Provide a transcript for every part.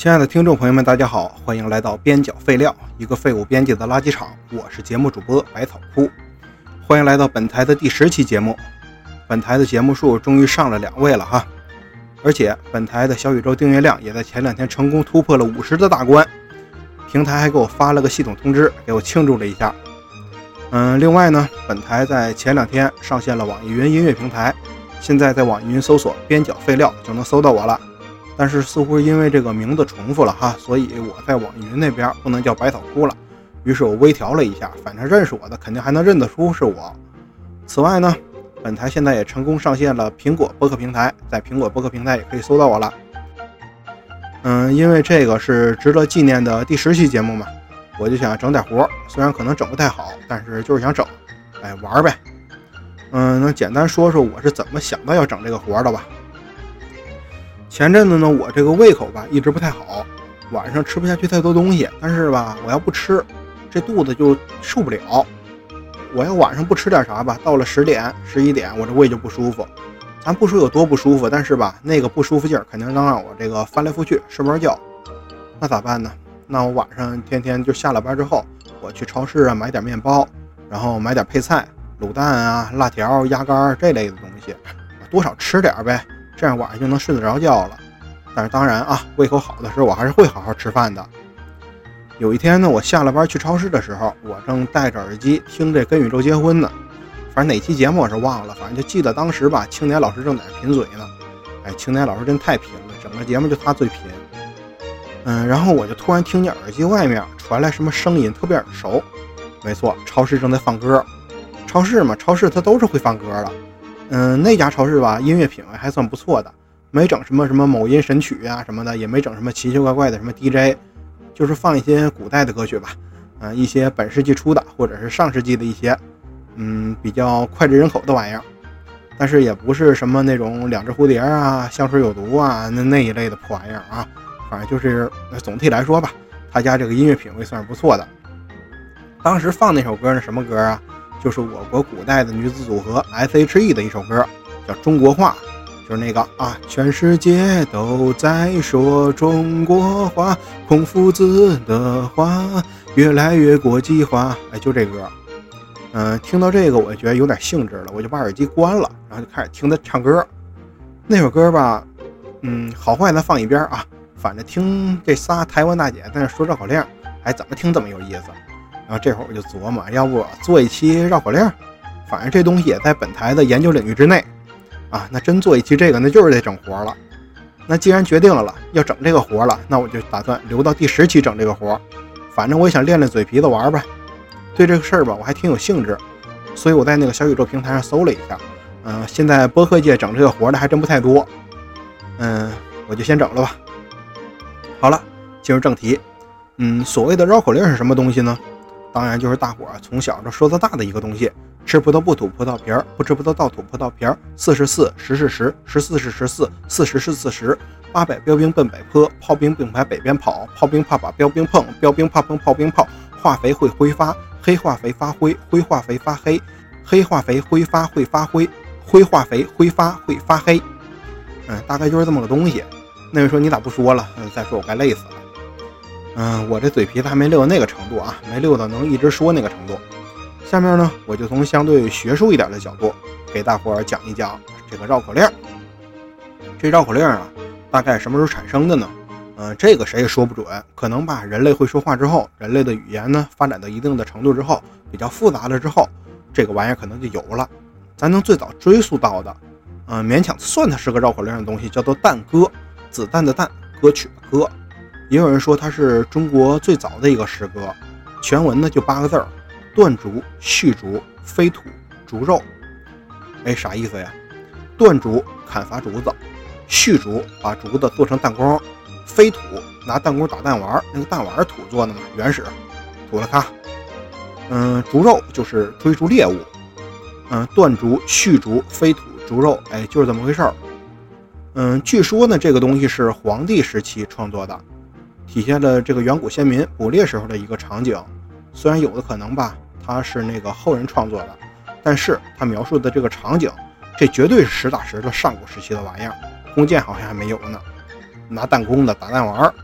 亲爱的听众朋友们，大家好，欢迎来到边角废料，一个废物编辑的垃圾场。我是节目主播百草枯，欢迎来到本台的第十期节目。本台的节目数终于上了两位了哈，而且本台的小宇宙订阅量也在前两天成功突破了五十的大关，平台还给我发了个系统通知，给我庆祝了一下。嗯，另外呢，本台在前两天上线了网易云音乐平台，现在在网易云搜索“边角废料”就能搜到我了。但是似乎因为这个名字重复了哈，所以我在网易云那边不能叫百草枯了。于是我微调了一下，反正认识我的肯定还能认得出是我。此外呢，本台现在也成功上线了苹果播客平台，在苹果播客平台也可以搜到我了。嗯，因为这个是值得纪念的第十期节目嘛，我就想整点活，虽然可能整不太好，但是就是想整，哎，玩呗。嗯，那简单说说我是怎么想到要整这个活的吧。前阵子呢，我这个胃口吧一直不太好，晚上吃不下去太多东西，但是吧，我要不吃，这肚子就受不了。我要晚上不吃点啥吧，到了十点、十一点，我这胃就不舒服。咱不说有多不舒服，但是吧，那个不舒服劲儿肯定能让我这个翻来覆去睡不着觉。那咋办呢？那我晚上天天就下了班之后，我去超市啊买点面包，然后买点配菜，卤蛋啊、辣条、鸭肝这类的东西，多少吃点呗。这样晚上就能睡得着觉了，但是当然啊，胃口好的时候我还是会好好吃饭的。有一天呢，我下了班去超市的时候，我正戴着耳机听这《跟宇宙结婚》呢，反正哪期节目我是忘了，反正就记得当时吧，青年老师正在那贫嘴呢。哎，青年老师真太贫了，整个节目就他最贫。嗯，然后我就突然听见耳机外面传来什么声音，特别耳熟。没错，超市正在放歌。超市嘛，超市它都是会放歌的。嗯，那家超市吧，音乐品味还算不错的，没整什么什么某音神曲啊什么的，也没整什么奇奇怪怪的什么 DJ，就是放一些古代的歌曲吧，嗯，一些本世纪初的或者是上世纪的一些，嗯，比较脍炙人口的玩意儿，但是也不是什么那种两只蝴蝶啊、香水有毒啊那那一类的破玩意儿啊，反正就是总体来说吧，他家这个音乐品味算是不错的。当时放那首歌是什么歌啊？就是我国古代的女子组合 S.H.E 的一首歌，叫《中国话》，就是那个啊，全世界都在说中国话，孔夫子的话越来越国际化。哎，就这歌，嗯，听到这个我觉得有点兴致了，我就把耳机关了，然后就开始听他唱歌。那首歌吧，嗯，好坏咱放一边啊，反正听这仨台湾大姐在那说绕口令，哎，怎么听怎么有意思。然后这会儿我就琢磨，要不做一期绕口令，反正这东西也在本台的研究领域之内啊。那真做一期这个，那就是得整活了。那既然决定了了要整这个活了，那我就打算留到第十期整这个活。反正我也想练练嘴皮子玩呗。对这个事儿吧，我还挺有兴致，所以我在那个小宇宙平台上搜了一下，嗯，现在播客界整这个活的还真不太多。嗯，我就先整了吧。好了，进入正题。嗯，所谓的绕口令是什么东西呢？当然就是大伙儿从小就说到大的一个东西，吃葡萄不吐葡萄皮儿，不吃葡萄倒吐葡萄皮儿。四是四，十是十，十四是十四，四十是四十。八百标兵奔北坡，炮兵并排北边跑，炮兵怕把标兵碰，标兵怕碰炮兵炮。化肥会挥发，黑化肥发灰，灰化肥发黑，黑化肥挥发会发灰，灰化肥挥发会发黑。嗯，大概就是这么个东西。那位说你咋不说了？嗯，再说我该累死了。嗯，我这嘴皮子还没溜到那个程度啊，没溜到能一直说那个程度。下面呢，我就从相对学术一点的角度给大伙儿讲一讲这个绕口令。这绕口令啊，大概什么时候产生的呢？嗯，这个谁也说不准。可能吧，人类会说话之后，人类的语言呢发展到一定的程度之后，比较复杂了之后，这个玩意儿可能就有了。咱能最早追溯到的，嗯，勉强算它是个绕口令的东西，叫做弹歌，子弹的弹，歌曲的歌。也有人说它是中国最早的一个诗歌，全文呢就八个字儿：断竹续竹飞土竹肉。哎，啥意思呀？断竹砍伐竹子，续竹把竹子做成弹弓，飞土拿弹弓打弹丸，那个弹丸土做的嘛，原始。土了咔。嗯，竹肉就是追逐猎物。嗯，断竹续竹飞土竹肉，哎，就是这么回事儿。嗯，据说呢，这个东西是黄帝时期创作的。体现了这个远古先民捕猎时候的一个场景，虽然有的可能吧，它是那个后人创作的，但是他描述的这个场景，这绝对是实打实的上古时期的玩意儿。弓箭好像还没有呢，拿弹弓的打弹丸儿，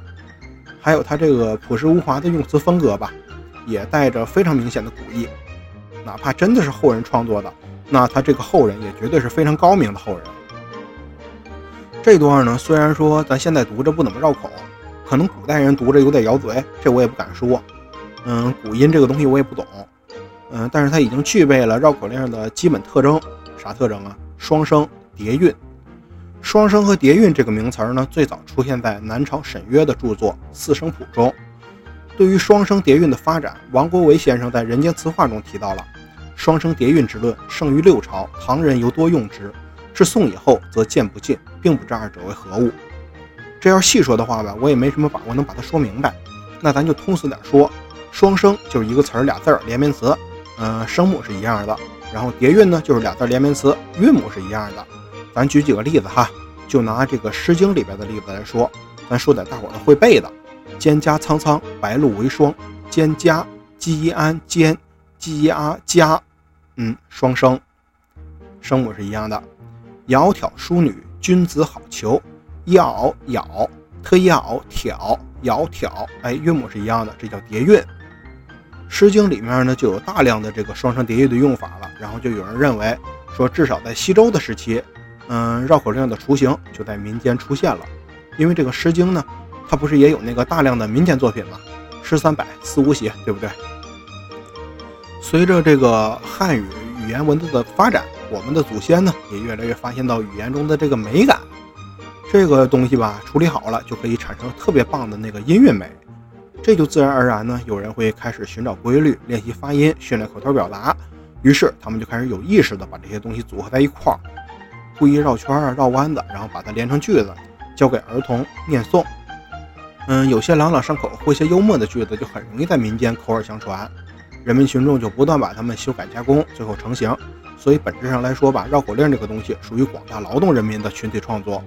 还有他这个朴实无华的用词风格吧，也带着非常明显的古意。哪怕真的是后人创作的，那他这个后人也绝对是非常高明的后人。这段呢，虽然说咱现在读着不怎么绕口，可能古代人读着有点咬嘴，这我也不敢说。嗯，古音这个东西我也不懂。嗯，但是它已经具备了绕口令的基本特征。啥特征啊？双声叠韵。双声和叠韵这个名词呢，最早出现在南朝沈约的著作《四声谱》中。对于双声叠韵的发展，王国维先生在《人间词话》中提到了双声叠韵之论，盛于六朝，唐人尤多用之。至宋以后，则渐不进，并不知二者为何物。这要细说的话吧，我也没什么把握能把它说明白。那咱就通俗点说，双声就是一个词儿俩字儿连绵词，嗯，声母是一样的。然后叠韵呢，就是俩字连绵词，韵母是一样的。咱举几个例子哈，就拿这个《诗经》里边的例子来说，咱说点大伙儿都会背的：蒹葭苍苍，白露为霜。蒹葭，鸡安蒹，鸡啊家，嗯，双声，声母是一样的。窈窕淑女，君子好逑。窈窈，特窈窕，窈挑，哎，韵母是一样的，这叫叠韵。《诗经》里面呢就有大量的这个双声叠韵的用法了，然后就有人认为说，至少在西周的时期，嗯，绕口令的雏形就在民间出现了。因为这个《诗经》呢，它不是也有那个大量的民间作品吗？诗三百，四无邪，对不对？随着这个汉语语言文字的发展，我们的祖先呢也越来越发现到语言中的这个美感，这个东西吧，处理好了就可以产生特别棒的那个音韵美。这就自然而然呢，有人会开始寻找规律，练习发音，训练口头表达。于是他们就开始有意识的把这些东西组合在一块儿，故意绕圈儿、绕弯子，然后把它连成句子，交给儿童念诵。嗯，有些朗朗上口或些幽默的句子，就很容易在民间口耳相传，人民群众就不断把它们修改加工，最后成型。所以本质上来说吧，绕口令这个东西属于广大劳动人民的群体创作，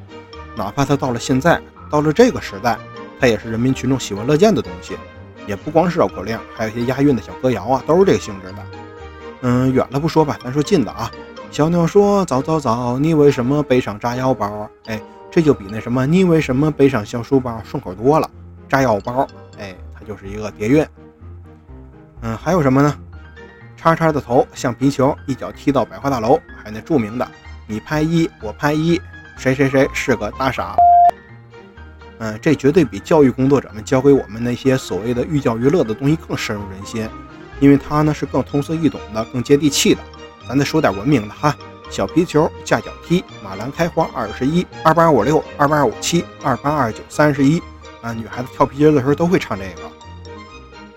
哪怕它到了现在，到了这个时代。它也是人民群众喜闻乐见的东西，也不光是绕口令，还有一些押韵的小歌谣啊，都是这个性质的。嗯，远了不说吧，咱说近的啊。小鸟说：“早早早，你为什么背上炸药包？”哎，这就比那什么“你为什么背上小书包”顺口多了。炸药包，哎，它就是一个叠韵。嗯，还有什么呢？叉叉的头像皮球，一脚踢到百货大楼。还有那著名的“你拍一，我拍一，谁谁谁是个大傻。”嗯，这绝对比教育工作者们教给我们那些所谓的寓教于乐的东西更深入人心，因为它呢是更通俗易懂的，更接地气的。咱再说点文明的哈，小皮球架脚踢，马兰开花二十一，二八二五六，二八二五七，二八二九三十一。啊，女孩子跳皮筋的时候都会唱这个。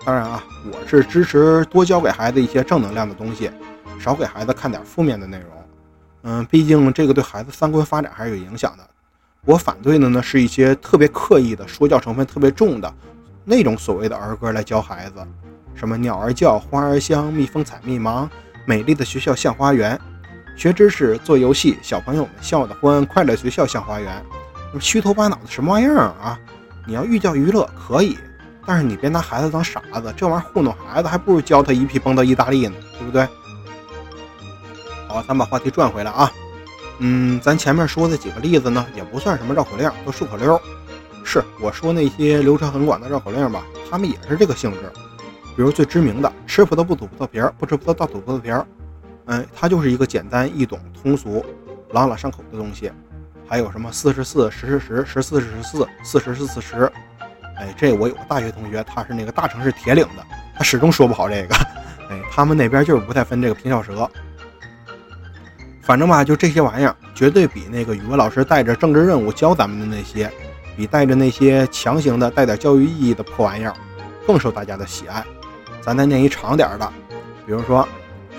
当然啊，我是支持多教给孩子一些正能量的东西，少给孩子看点负面的内容。嗯，毕竟这个对孩子三观发展还是有影响的。我反对的呢，是一些特别刻意的说教成分特别重的那种所谓的儿歌来教孩子，什么鸟儿叫，花儿香，蜜蜂采蜜忙，美丽的学校像花园，学知识，做游戏，小朋友们笑得欢，快乐学校像花园，虚头巴脑的什么玩意儿啊？你要寓教于乐可以，但是你别拿孩子当傻子，这玩意儿糊弄孩子，还不如教他一屁蹦到意大利呢，对不对？好，咱把话题转回来啊。嗯，咱前面说的几个例子呢，也不算什么绕口令，都顺口溜。是我说那些流传很广的绕口令吧，他们也是这个性质。比如最知名的“吃葡萄不吐葡萄皮儿，不吃葡萄倒吐葡萄皮儿”，嗯，它就是一个简单易懂、通俗、朗朗上口的东西。还有什么“四十四十十十十四十四四十是四十”，哎，这我有个大学同学，他是那个大城市铁岭的，他始终说不好这个。哎，他们那边就是不太分这个平翘舌。反正吧，就这些玩意儿，绝对比那个语文老师带着政治任务教咱们的那些，比带着那些强行的带点教育意义的破玩意儿，更受大家的喜爱。咱再念一长点的，比如说，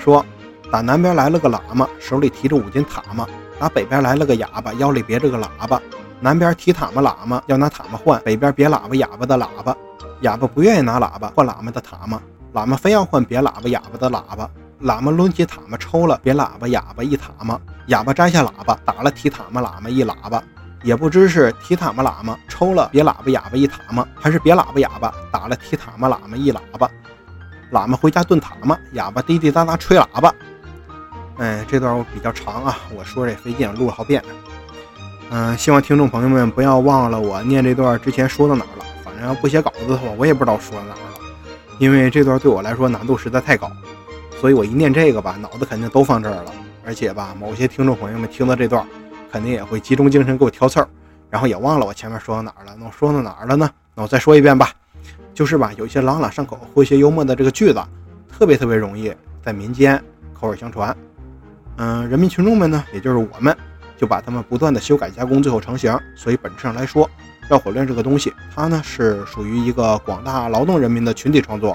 说打南边来了个喇嘛，手里提着五斤塔嘛；打北边来了个哑巴，腰里别着个喇叭。南边提塔嘛喇嘛，要拿塔嘛换；北边别喇叭哑巴的喇叭，哑巴不愿意拿喇叭换喇嘛的塔嘛，喇嘛非要换别喇叭哑巴的喇叭。喇嘛抡起塔嘛抽了别喇叭哑巴一塔嘛，哑巴摘下喇叭打了提塔嘛喇嘛一喇叭，也不知是提塔嘛喇嘛抽了别喇叭哑巴一塔嘛，还是别喇叭哑巴打了提塔嘛喇嘛一喇叭。喇嘛回家炖塔嘛，哑巴滴滴答答吹喇叭。哎，这段我比较长啊，我说这费劲，录了好遍。嗯，希望听众朋友们不要忘了我念这段之前说到哪儿了。反正要不写稿子的话，我也不知道说到哪儿了，因为这段对我来说难度实在太高，所以我一念这个吧，脑子肯定都放这儿了。而且吧，某些听众朋友们听到这段，肯定也会集中精神给我挑刺儿，然后也忘了我前面说到哪儿了。那我说到哪儿了呢？那我再说一遍吧，就是吧，有一些朗朗上口、诙谐幽默的这个句子，特别特别容易在民间口耳相传。嗯，人民群众们呢，也就是我们，就把他们不断的修改加工，最后成型。所以本质上来说，绕口令这个东西，它呢是属于一个广大劳动人民的群体创作。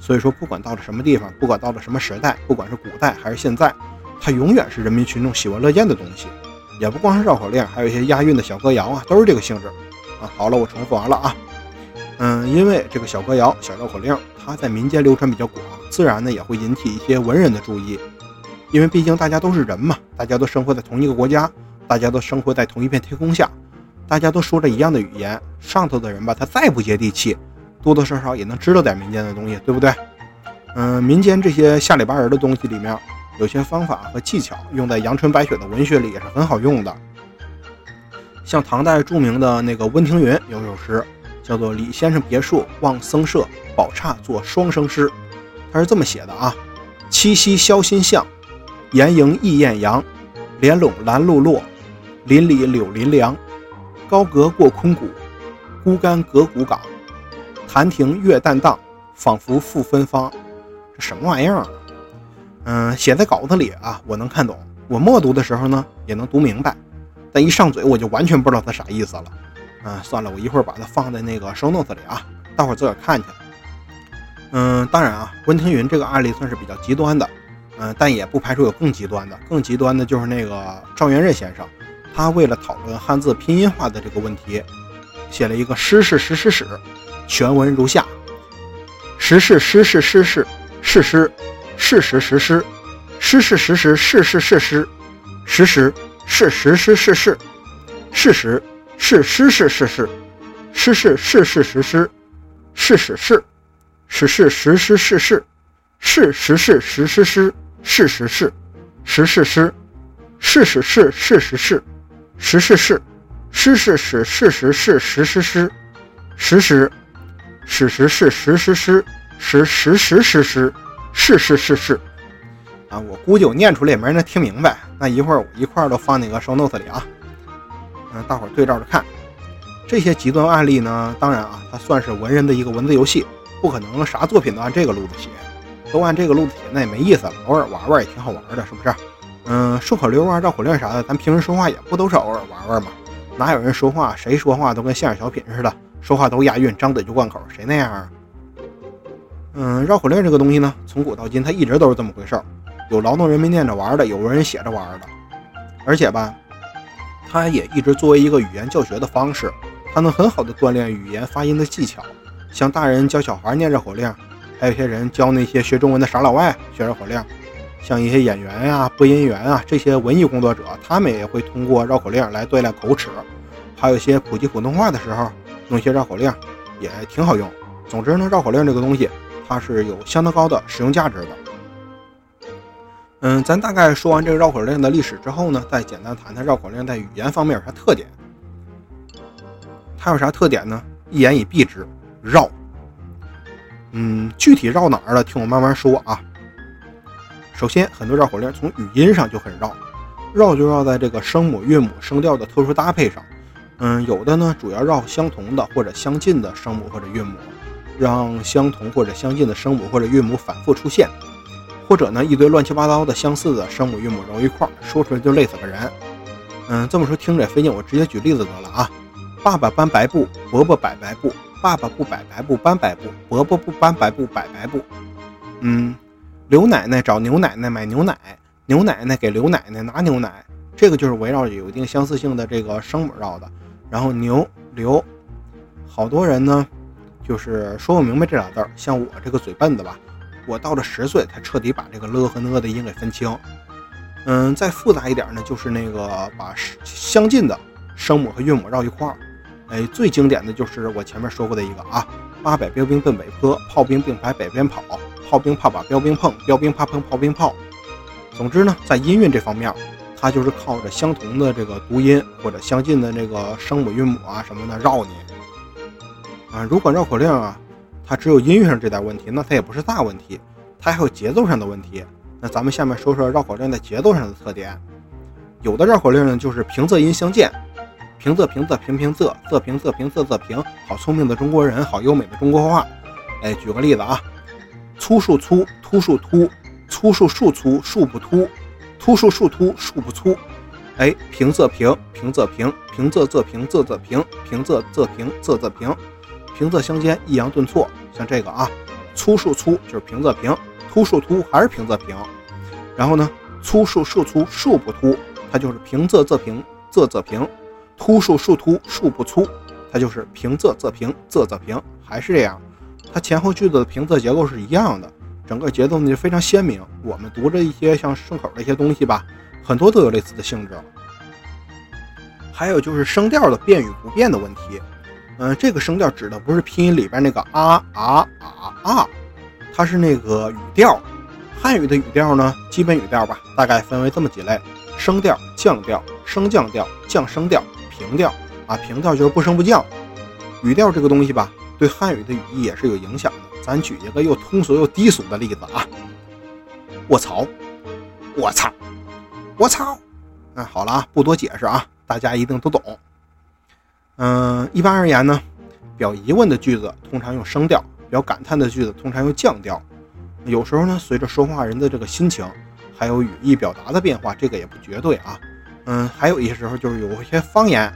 所以说，不管到了什么地方，不管到了什么时代，不管是古代还是现在，它永远是人民群众喜闻乐见的东西。也不光是绕口令，还有一些押韵的小歌谣啊，都是这个性质。啊，好了，我重复完了啊。嗯，因为这个小歌谣、小绕口令，它在民间流传比较广，自然呢也会引起一些文人的注意。因为毕竟大家都是人嘛，大家都生活在同一个国家，大家都生活在同一片天空下，大家都说着一样的语言。上头的人吧，他再不接地气，多多少少也能知道点民间的东西，对不对？嗯，民间这些下里巴人的东西里面，有些方法和技巧用在阳春白雪的文学里也是很好用的。像唐代著名的那个温庭筠有首诗，叫做《李先生别墅望僧舍，宝刹作双生诗》，他是这么写的啊：七夕消心向。岩营异艳阳，莲垄兰露落，林里柳林凉。高阁过空谷，孤竿隔古港。潭亭月淡荡，仿佛复芬芳。这什么玩意儿啊？嗯，写在稿子里啊，我能看懂。我默读的时候呢，也能读明白。但一上嘴，我就完全不知道它啥意思了。嗯，算了，我一会儿把它放在那个 show notes 里啊，大伙儿自个儿看去。嗯，当然啊，温庭筠这个案例算是比较极端的。嗯，但也不排除有更极端的，更极端的就是那个赵元任先生，他为了讨论汉字拼音化的这个问题，写了一个诗是实实史，全文如下：实是实是实是事实，事实实施，诗是实实事是事实，实实是实实事事，事实是诗是事实，诗是事事实施，事实是，实是实施事事，事实是实施诗。事实是，实事是，事实是事实是，实事是，事事是事实是实实是，实实，事实是实实是实实实实实，事事是是。啊，我估计我念出来也没人能听明白。那一会儿我一块儿都放那个 show notes 里啊，嗯，大伙儿对照着看。这些极端案例呢，当然啊，它算是文人的一个文字游戏，不可能啥作品都按这个路子写。都按这个路子写，那也没意思。偶尔玩玩也挺好玩的，是不是？嗯，顺口溜啊、绕口令啥的，咱平时说话也不都是偶尔玩玩吗？哪有人说话谁说话都跟相声小品似的，说话都押韵，张嘴就贯口，谁那样啊？嗯，绕口令这个东西呢，从古到今它一直都是这么回事儿，有劳动人民念着玩的，有文人写着玩的，而且吧，它也一直作为一个语言教学的方式，它能很好的锻炼语言发音的技巧，像大人教小孩念绕口令。还有些人教那些学中文的傻老外学绕口令，像一些演员呀、播音员啊这些文艺工作者，他们也会通过绕口令来锻炼口齿。还有一些普及普通话的时候，弄些绕口令也挺好用。总之呢，绕口令这个东西，它是有相当高的使用价值的。嗯，咱大概说完这个绕口令的历史之后呢，再简单谈谈绕口令在语言方面有啥特点。它有啥特点呢？一言以蔽之，绕。嗯，具体绕哪儿了？听我慢慢说啊。首先，很多绕口令从语音上就很绕，绕就绕在这个声母、韵母、声调的特殊搭配上。嗯，有的呢主要绕相同的或者相近的声母或者韵母，让相同或者相近的声母或者韵母反复出现，或者呢一堆乱七八糟的相似的声母韵母揉一块儿，说出来就累死个人。嗯，这么说听着也费劲，我直接举例子得了啊。爸爸搬白布，伯伯摆白布。爸爸不摆白布，搬白布；伯伯不搬白布，摆白布。嗯，刘奶奶找牛奶奶买牛奶，牛奶奶给刘奶奶拿牛奶。这个就是围绕着有一定相似性的这个声母绕的。然后牛刘，好多人呢，就是说不明白这俩字儿。像我这个嘴笨的吧，我到了十岁才彻底把这个了和呢的音给分清。嗯，再复杂一点呢，就是那个把相近的声母和韵母绕一块儿。哎，最经典的就是我前面说过的一个啊，八百标兵奔北坡，炮兵并排北边跑，炮兵怕把标兵碰，标兵怕碰炮兵炮。总之呢，在音韵这方面，它就是靠着相同的这个读音或者相近的这个声母韵母啊什么的绕你。啊。如果绕口令啊，它只有音乐上这点问题，那它也不是大问题，它还有节奏上的问题。那咱们下面说说绕口令在节奏上的特点。有的绕口令呢，就是平仄音相间，平仄平仄平平仄，仄平仄平仄仄平。好聪明的中国人，好优美的中国话。哎，举个例子啊，粗树粗，突树突，粗树树粗，树不突，突树树突，树不粗。哎，平仄平，平仄平，平仄仄平，仄仄平，平仄仄平，仄仄平，平仄相间，抑扬顿挫。像这个啊，粗树粗就是平仄平，突树突还是平仄平。然后呢，粗树树粗，树不突，它就是平仄仄平，仄仄平；突树树突，树不粗，它就是平仄仄平，仄仄平。还是这样，它前后句子的平仄结构是一样的，整个节奏呢就非常鲜明。我们读着一些像顺口的一些东西吧。很多都有类似的性质，还有就是声调的变与不变的问题。嗯，这个声调指的不是拼音里边那个啊啊啊啊，它是那个语调。汉语的语调呢，基本语调吧，大概分为这么几类：升调、降调、升降调、降升调、平调。啊，平调就是不升不降。语调这个东西吧，对汉语的语义也是有影响的。咱举一个又通俗又低俗的例子啊，卧槽，我操。我操！嗯，好了啊，不多解释啊，大家一定都懂。嗯，一般而言呢，表疑问的句子通常用升调，表感叹的句子通常用降调。有时候呢，随着说话人的这个心情，还有语义表达的变化，这个也不绝对啊。嗯，还有一些时候就是有一些方言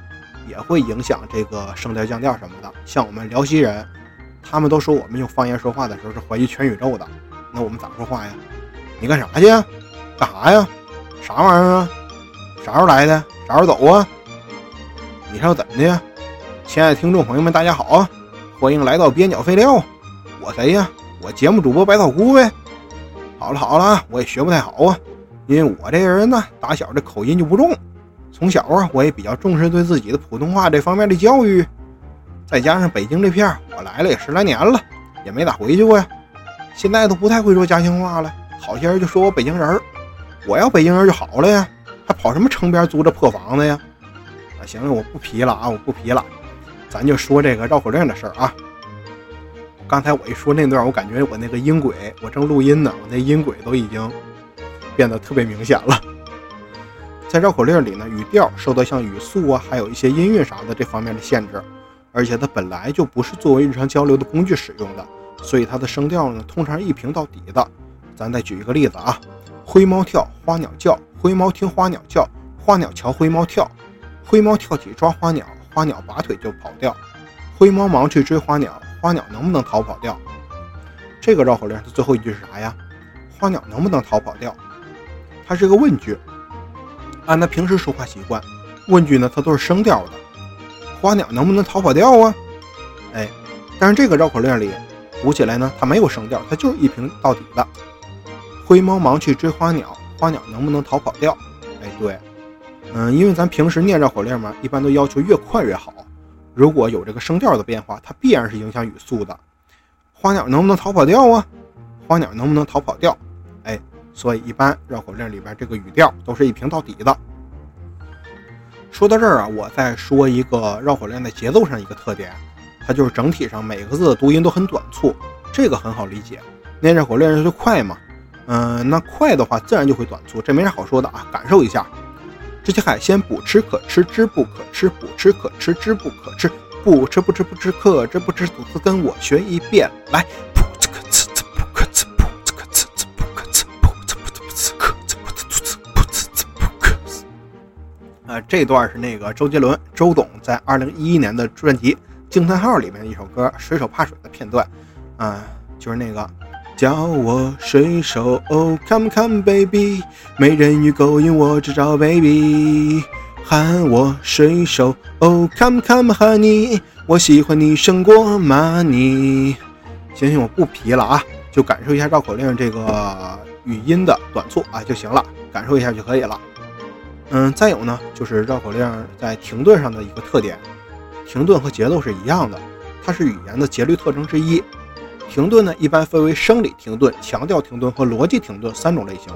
也会影响这个升调降调什么的。像我们辽西人，他们都说我们用方言说话的时候是怀疑全宇宙的。那我们咋说话呀？你干啥去？干啥呀？啥玩意儿啊？啥时候来的？啥时候走啊？你是要怎么的呀？亲爱的听众朋友们，大家好啊！欢迎来到边角废料。我谁呀？我节目主播百草枯呗。好了好了，我也学不太好啊，因为我这人呢，打小这口音就不重。从小啊，我也比较重视对自己的普通话这方面的教育。再加上北京这片，我来了也十来年了，也没咋回去过呀。现在都不太会说家乡话了，好些人就说我北京人儿。我要北京人就好了呀，还跑什么城边租这破房子呀？啊，行了，我不皮了啊，我不皮了，咱就说这个绕口令的事儿啊。刚才我一说那段，我感觉我那个音轨，我正录音呢，我那音轨都已经变得特别明显了。在绕口令里呢，语调受到像语速啊，还有一些音韵啥的这方面的限制，而且它本来就不是作为日常交流的工具使用的，所以它的声调呢，通常一平到底的。咱再举一个例子啊。灰猫跳，花鸟叫。灰猫听花鸟叫，花鸟瞧灰猫跳。灰猫跳起抓花鸟，花鸟拔腿就跑掉。灰猫忙去追花鸟，花鸟能不能逃跑掉？这个绕口令的最后一句是啥呀？花鸟能不能逃跑掉？它是个问句。按他平时说话习惯，问句呢它都是声调的。花鸟能不能逃跑掉啊？哎，但是这个绕口令里读起来呢，它没有声调，它就是一平到底的。灰猫忙去追花鸟，花鸟能不能逃跑掉？哎，对，嗯，因为咱平时念绕口令嘛，一般都要求越快越好。如果有这个声调的变化，它必然是影响语速的。花鸟能不能逃跑掉啊？花鸟能不能逃跑掉？哎，所以一般绕口令里边这个语调都是一平到底的。说到这儿啊，我再说一个绕口令的节奏上一个特点，它就是整体上每个字的读音都很短促，这个很好理解。念绕口令就快嘛。嗯，那快的话自然就会短促，这没啥好说的啊。感受一下，这些海鲜不吃可吃，之不可吃；不吃可吃，之不可吃；不吃不吃不吃可知不吃。吐字跟我学一遍，来，啊，这段是那个周杰伦周董在二零一一年的专辑《惊叹号》里面的一首歌《水手怕水》的片段，啊，就是那个。叫我水手，Come come baby，美人鱼勾引我只找 baby，喊我水手，Come come honey，我喜欢你胜过 money。行行，我不皮了啊，就感受一下绕口令这个语音的短促啊就行了，感受一下就可以了。嗯，再有呢，就是绕口令在停顿上的一个特点，停顿和节奏是一样的，它是语言的节律特征之一。停顿呢，一般分为生理停顿、强调停顿和逻辑停顿三种类型。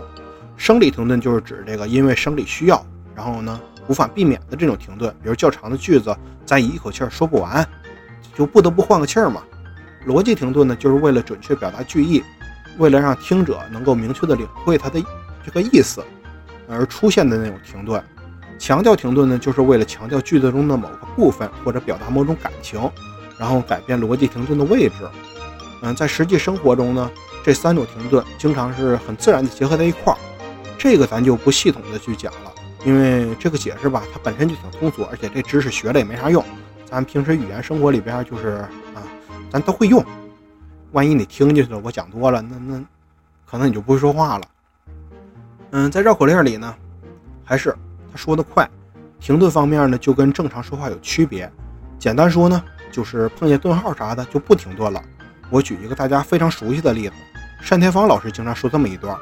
生理停顿就是指这个因为生理需要，然后呢无法避免的这种停顿，比如较长的句子，咱一口气儿说不完，就不得不换个气儿嘛。逻辑停顿呢，就是为了准确表达句意，为了让听者能够明确的领会它的这个意思而出现的那种停顿。强调停顿呢，就是为了强调句子中的某个部分或者表达某种感情，然后改变逻辑停顿的位置。嗯，在实际生活中呢，这三种停顿经常是很自然的结合在一块儿。这个咱就不系统的去讲了，因为这个解释吧，它本身就挺通俗，而且这知识学了也没啥用。咱平时语言生活里边就是啊，咱都会用。万一你听进去了，我讲多了，那那可能你就不会说话了。嗯，在绕口令里呢，还是他说的快，停顿方面呢就跟正常说话有区别。简单说呢，就是碰见顿号啥的就不停顿了。我举一个大家非常熟悉的例子，单田芳老师经常说这么一段。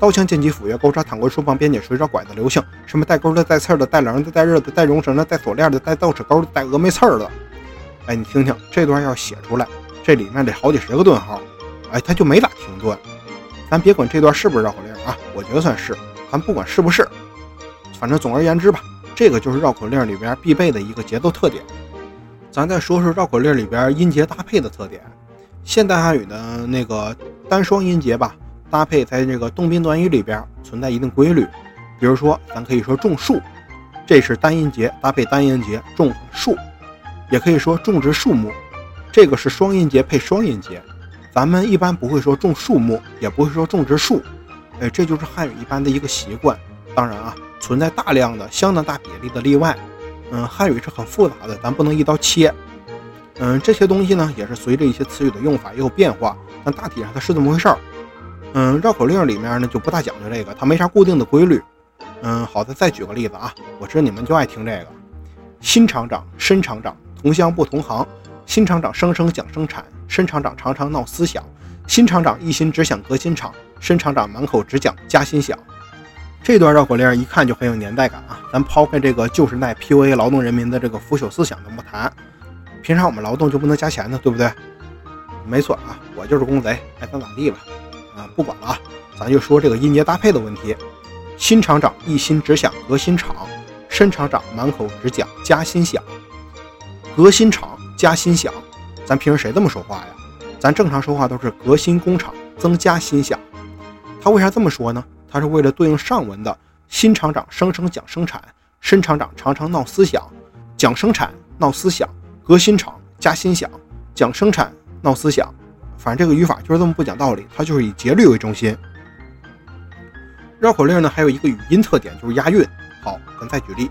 刀枪剑戟斧钺钩叉躺棍树棒鞭锏锤爪拐子流星，什么带钩的、带刺的、带棱的、带刃的、带绒绳的、带锁链的、带倒齿钩的、带峨眉刺的。哎，你听听这段要写出来，这里面得好几十个顿号。哎，他就没咋停顿。咱别管这段是不是绕口令啊，我觉得算是。咱不管是不是，反正总而言之吧，这个就是绕口令里边必备的一个节奏特点。咱再说说绕口令里边音节搭配的特点。现代汉语的那个单双音节吧。搭配在这个动宾短语里边存在一定规律，比如说，咱可以说种树，这是单音节搭配单音节种树，也可以说种植树木，这个是双音节配双音节。咱们一般不会说种树木，也不会说种植树，哎，这就是汉语一般的一个习惯。当然啊，存在大量的相当大比例的例外。嗯，汉语是很复杂的，咱不能一刀切。嗯，这些东西呢，也是随着一些词语的用法也有变化，但大体上它是这么回事儿。嗯，绕口令里面呢就不大讲究这个，它没啥固定的规律。嗯，好的，再举个例子啊，我知道你们就爱听这个。新厂长、申厂长，同乡不同行。新厂长声声讲生产，申厂长常常闹思想。新厂长一心只想革新厂，申厂长满口只讲加薪想。这段绕口令一看就很有年代感啊！咱抛开这个旧时代 PUA 劳动人民的这个腐朽思想的不谈，凭啥我们劳动就不能加钱呢？对不对？没错啊，我就是公贼，爱咋咋地吧。啊，不管了啊，咱就说这个音节搭配的问题。新厂长一心只想革新厂，申厂长满口只讲加薪想。革新厂加薪想，咱平时谁这么说话呀？咱正常说话都是革新工厂增加薪想。他为啥这么说呢？他是为了对应上文的新厂长声声讲生产，申厂长常常闹思想。讲生产闹思想，革新厂加薪想，讲生产闹思想。反正这个语法就是这么不讲道理，它就是以节律为中心。绕口令呢，还有一个语音特点，就是押韵。好，咱再举例：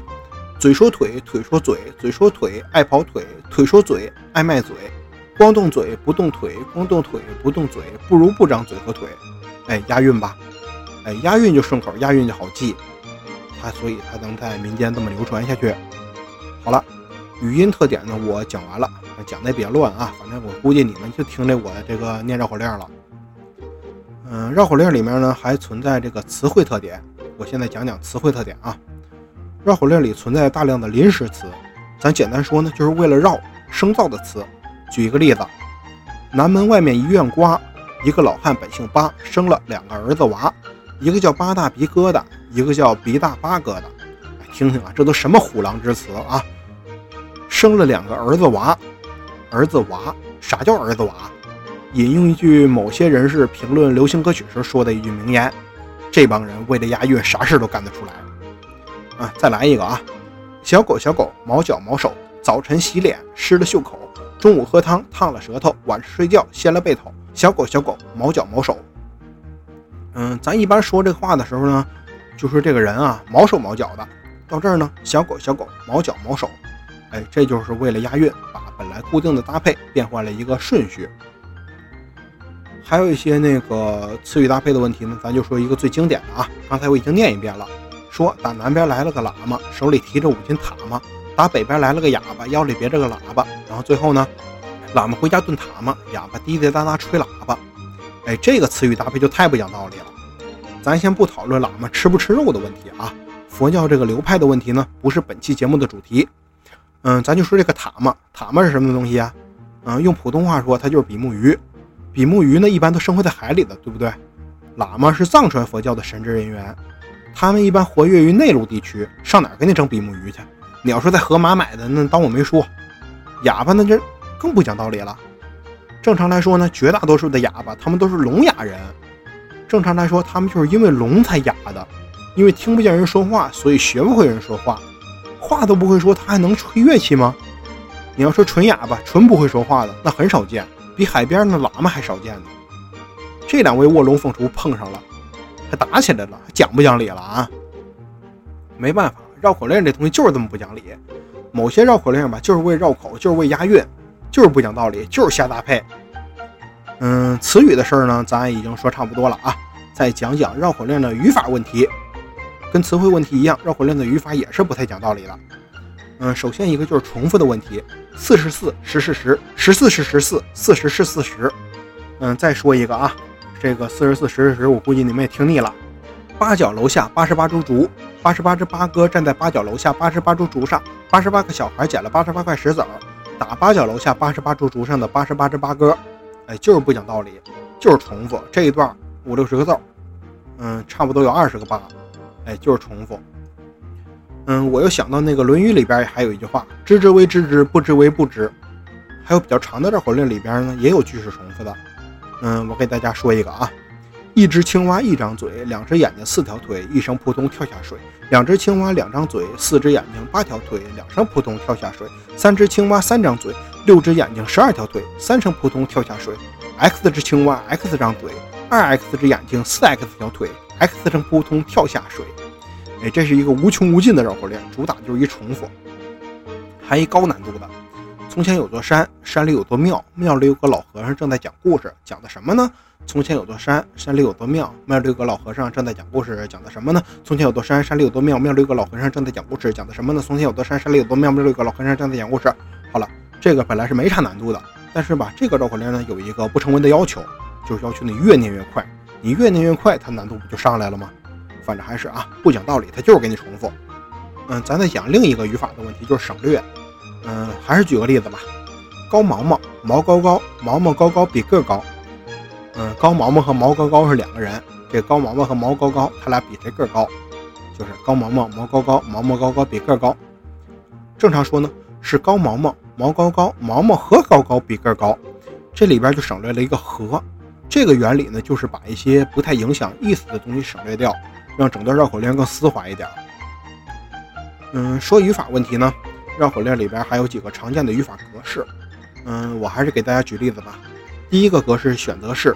嘴说腿，腿说嘴，嘴说腿爱跑腿，腿说嘴爱卖嘴。光动嘴不动腿，光动腿不动嘴，不如不长嘴和腿。哎，押韵吧？哎，押韵就顺口，押韵就好记。它所以它能在民间这么流传下去。好了，语音特点呢，我讲完了。讲的也比较乱啊，反正我估计你们就听着我这个念绕口令了。嗯，绕口令里面呢还存在这个词汇特点，我现在讲讲词汇特点啊。绕口令里存在大量的临时词，咱简单说呢，就是为了绕生造的词。举一个例子，南门外面一院瓜，一个老汉本姓八，生了两个儿子娃，一个叫八大鼻疙瘩，一个叫鼻大八疙瘩。听听啊，这都什么虎狼之词啊！生了两个儿子娃。儿子娃，啥叫儿子娃？引用一句某些人士评论流行歌曲时说的一句名言：这帮人为了押韵，啥事都干得出来。啊，再来一个啊！小狗小狗，毛脚毛手，早晨洗脸湿了袖口，中午喝汤烫了舌头，晚上睡觉掀了被头。小狗小狗，毛脚毛手。嗯，咱一般说这话的时候呢，就说这个人啊毛手毛脚的。到这儿呢，小狗小狗，毛脚毛手。哎，这就是为了押韵，把本来固定的搭配变换了一个顺序。还有一些那个词语搭配的问题呢，咱就说一个最经典的啊。刚才我已经念一遍了，说打南边来了个喇嘛，手里提着五斤塔嘛；打北边来了个哑巴，腰里别着个喇叭。然后最后呢，喇嘛回家炖塔嘛，哑巴滴滴答答吹喇叭。哎，这个词语搭配就太不讲道理了。咱先不讨论喇嘛吃不吃肉的问题啊，佛教这个流派的问题呢，不是本期节目的主题。嗯，咱就说这个塔嘛，塔嘛是什么东西啊？嗯，用普通话说，它就是比目鱼。比目鱼呢，一般都生活在海里的，对不对？喇嘛是藏传佛教的神职人员，他们一般活跃于内陆地区，上哪儿给你整比目鱼去？你要说在河马买的，那当我没说。哑巴那，这更不讲道理了。正常来说呢，绝大多数的哑巴他们都是聋哑人。正常来说，他们就是因为聋才哑的，因为听不见人说话，所以学不会人说话，话都不会说，他还能吹乐器吗？你要说纯哑巴、纯不会说话的，那很少见，比海边的喇嘛还少见呢。这两位卧龙凤雏碰上了，还打起来了，还讲不讲理了啊？没办法，绕口令这东西就是这么不讲理。某些绕口令吧，就是为绕口，就是为押韵，就是不讲道理，就是瞎搭配。嗯，词语的事儿呢，咱已经说差不多了啊。再讲讲绕口令的语法问题，跟词汇问题一样，绕口令的语法也是不太讲道理的。嗯，首先一个就是重复的问题，四十四，十是十，十四是十四，四十是四十。嗯，再说一个啊，这个四十四，十是十，我估计你们也听腻了。八角楼下八十八株竹，八十八只八哥站在八角楼下八十八株竹上，八十八个小孩捡了八十八块石子儿，打八角楼下八十八株竹上的八十八只八哥。哎，就是不讲道理，就是重复这一段五六十个字儿，嗯，差不多有二十个八，哎，就是重复。嗯，我又想到那个《论语》里边还有一句话：“知之为知之，不知为不知。”还有比较长的绕口令里边呢，也有句式重复的。嗯，我给大家说一个啊。一只青蛙一张嘴，两只眼睛四条腿，一声扑通跳下水。两只青蛙两张嘴，四只眼睛八条腿，两声扑通跳下水。三只青蛙三张嘴，六只眼睛十二条腿，三声扑通跳下水。X 只青蛙 X 张嘴，二 X 只眼睛四 X 条腿，X 声扑通跳下水。哎，这是一个无穷无尽的绕口令，主打就是一重复，还一高难度的。从前有座山，山里有座庙，庙里有个老和尚正在讲故事，讲的什么呢？从前有座山，山里有座庙，庙里有个老和尚正在讲故事，讲的什么呢？从前有座山，山里有座庙，庙里有个老和尚正在讲故事，讲的什么呢？从前有座山，山里有座庙，庙里有个老和尚正在讲故事。好了，这个本来是没啥难度的，但是吧，这个绕口令呢有一个不成文的要求，就是要求你越念越快，你越念越快，它难度不就上来了吗？反正还是啊，不讲道理，它就是给你重复。嗯，咱再讲另一个语法的问题，就是省略。嗯，还是举个例子吧，高毛毛，毛高高，毛毛高高比个高。嗯，高毛毛和毛高高是两个人，这高毛毛和毛高高，他俩比谁个高？就是高毛毛毛高高，毛毛高高比个高。正常说呢，是高毛毛毛高高，毛毛和高高比个高。这里边就省略了一个和。这个原理呢，就是把一些不太影响意思的东西省略掉，让整段绕口令更丝滑一点。嗯，说语法问题呢，绕口令里边还有几个常见的语法格式。嗯，我还是给大家举例子吧。第一个格式选择式。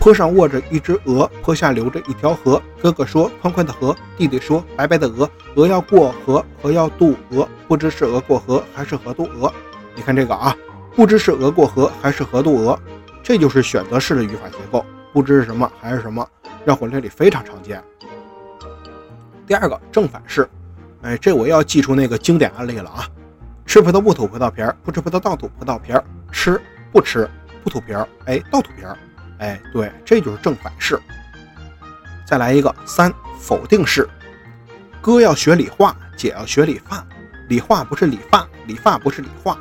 坡上卧着一只鹅，坡下流着一条河。哥哥说：“宽宽的河。”弟弟说：“白白的鹅。”鹅要过河，河要渡鹅，不知是鹅过河还是河渡鹅。你看这个啊，不知是鹅过河还是河渡鹅，这就是选择式的语法结构。不知是什么还是什么，绕口令里非常常见。第二个正反式，哎，这我要记出那个经典案例了啊！吃葡萄不吐葡萄皮儿，不吃葡萄倒吐葡萄皮儿，吃不吃不吐皮儿，哎，倒吐皮儿。哎，对，这就是正反式。再来一个三否定式。哥要学理化，姐要学理发。理化不是理发，理发不是理化。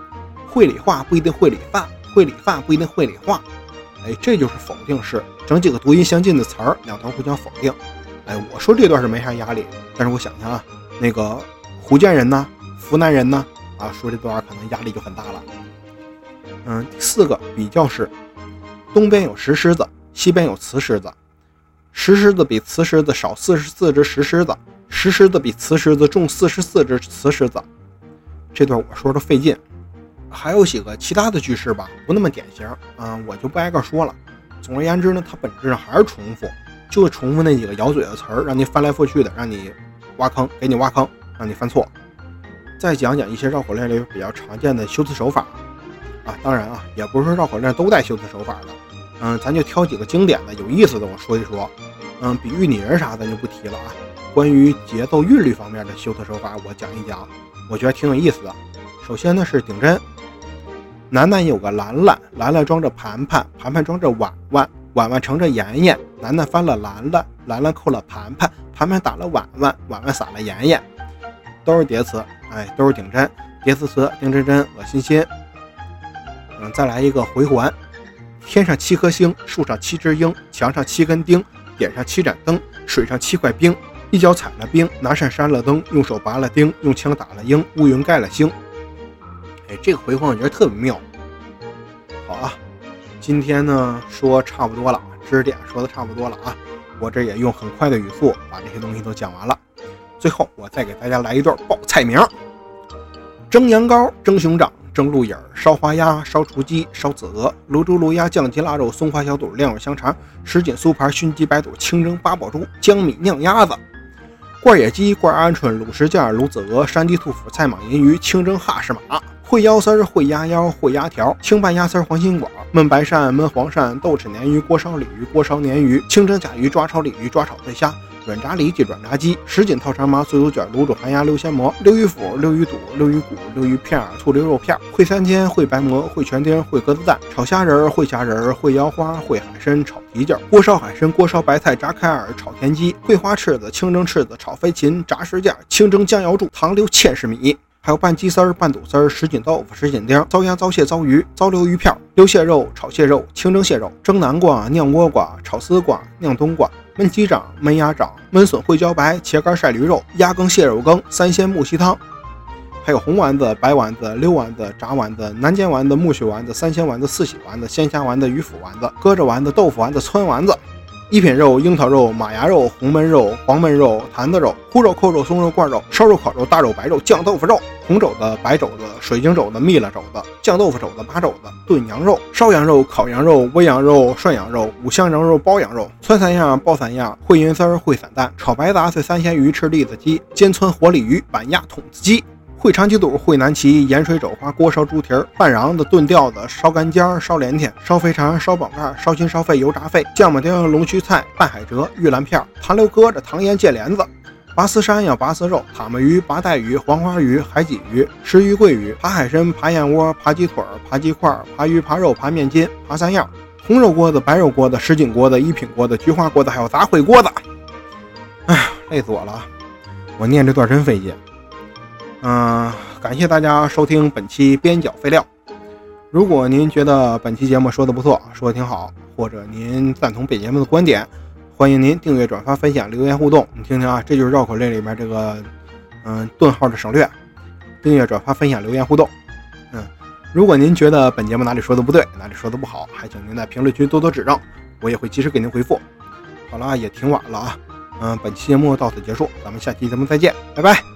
会理化不一定会理发，会理发不一定会理化。哎，这就是否定式。整几个读音相近的词儿，两头互相否定。哎，我说这段是没啥压力，但是我想想啊，那个福建人呢，湖南人呢，啊，说这段可能压力就很大了。嗯，第四个比较式。东边有石狮子，西边有瓷狮子。石狮子比瓷狮子少四十四只石狮子，石狮子比瓷狮子重四十四只瓷狮子。这段我说的费劲，还有几个其他的句式吧，不那么典型，嗯，我就不挨个说了。总而言之呢，它本质上还是重复，就重复那几个咬嘴的词儿，让你翻来覆去的，让你挖坑，给你挖坑，让你犯错。再讲讲一些绕口令里比较常见的修辞手法。啊，当然啊，也不是说绕口令都带修辞手法的，嗯，咱就挑几个经典的、有意思的，我说一说。嗯，比喻拟人啥咱就不提了啊。关于节奏韵律方面的修辞手法，我讲一讲，我觉得挺有意思的。首先呢是顶针，楠楠有个兰兰，兰兰装着盘盘，盘盘装着碗碗，婉婉盛着盐盐，楠楠翻了兰兰，兰兰扣了盘盘，盘盘打了婉婉，婉婉撒了盐盐，都是叠词，哎，都是顶针，叠词词，丁真真，恶心心。嗯再来一个回环，天上七颗星，树上七只鹰，墙上七根钉，点上七盏灯，水上七块冰，一脚踩了冰，拿扇扇了灯，用手拔了钉，用枪打了鹰，乌云盖了星。哎，这个回环我觉得特别妙，好啊，今天呢说差不多了，知识点说的差不多了啊，我这也用很快的语速把这些东西都讲完了。最后我再给大家来一段报菜名：蒸羊羔、蒸熊掌、蒸鹿眼、烧花鸭、烧雏鸡、烧子鹅、卤猪、卤鸭、酱鸡、腊肉、松花小肚、晾肉香肠、什锦酥盘、熏鸡白肚、清蒸八宝猪、江米酿鸭子。罐野鸡、罐鹌鹑、卤什件、卤子鹅、山鸡、兔脯、菜蟒、银鱼、清蒸哈士马、烩腰丝儿、烩鸭腰、烩鸭条、清拌鸭丝儿、黄心管、焖白鳝、焖黄鳝、豆豉鲶鱼、锅烧鲤鱼、锅烧鲶鱼、清蒸甲鱼、抓炒鲤鱼、抓炒醉虾。软炸里脊、软炸鸡、什锦套肠麻、碎肚卷、卤煮寒鸭、溜鲜蘑、溜鱼脯、溜鱼肚、溜鱼骨、溜鱼片、醋溜肉片、烩三鲜、烩白馍、烩全丁、烩鸽子蛋、炒虾仁、烩虾仁、烩腰花、烩海参、炒蹄筋、锅烧海参、锅烧白菜、炸开耳、炒田鸡、烩花翅子、清蒸翅子、炒飞禽、炸石件、清蒸江瑶柱、糖溜芡实米。还有拌鸡丝儿、拌肚丝儿、什锦豆腐、什锦丁、糟鸭、糟蟹、糟鱼、糟溜鱼片、溜蟹肉、炒蟹肉、清蒸蟹肉、蒸南瓜、酿倭瓜、炒丝瓜、酿冬瓜、焖鸡掌、焖鸭掌、焖笋烩茭白、茄干晒驴肉、鸭羹蟹肉羹、三鲜木樨汤，还有红丸子、白丸子、溜丸子、炸丸子、南煎丸子、木须丸子、三鲜丸子、四喜丸子、鲜虾丸子、鱼腐丸子、鸽子丸子、豆腐丸子、汆丸子。一品肉、樱桃肉、马牙肉、红焖肉、黄焖肉、坛子肉、烀肉、扣肉、松肉、罐肉、烧肉、烤肉、大肉、白肉、酱豆腐肉、红肘子、白肘子、水晶肘子、蜜了肘子、酱豆腐肘子、八肘子、炖羊肉、烧羊肉、烤羊肉、煨羊肉、涮羊肉、五香羊肉、包羊肉、汆三样、包三样、烩银丝、烩散蛋、炒白杂碎、三鲜鱼、翅栗子鸡、煎汆活鲤鱼、板鸭、筒子鸡。烩长鸡肚、烩南脐、盐水肘花、锅烧猪蹄儿、拌瓤子、炖吊子、烧干尖儿、烧连天、烧肥肠、烧宝盖、烧心、烧肺、油炸肺、酱马丁、龙须菜、拌海蜇、玉兰片、糖溜鸽子、糖腌芥莲子、拔丝山药、拔丝肉、蛤蟆鱼、拔带鱼、黄花鱼、海鲫鱼、石鱼、桂鱼、扒海参、扒燕窝、扒鸡腿、扒鸡块、扒鱼、扒肉、扒面筋、扒三样、红肉锅子、白肉锅子、什锦锅子、一品锅子、菊花锅子，还有杂烩锅子。哎呀，累死我了！我念这段真费劲。嗯，感谢大家收听本期边角废料。如果您觉得本期节目说的不错，说的挺好，或者您赞同本节目的观点，欢迎您订阅、转发、分享、留言互动。你听听啊，这就是绕口令里面这个嗯顿号的省略。订阅、转发、分享、留言互动。嗯，如果您觉得本节目哪里说的不对，哪里说的不好，还请您在评论区多多指正，我也会及时给您回复。好了，也挺晚了啊。嗯，本期节目到此结束，咱们下期节目再见，拜拜。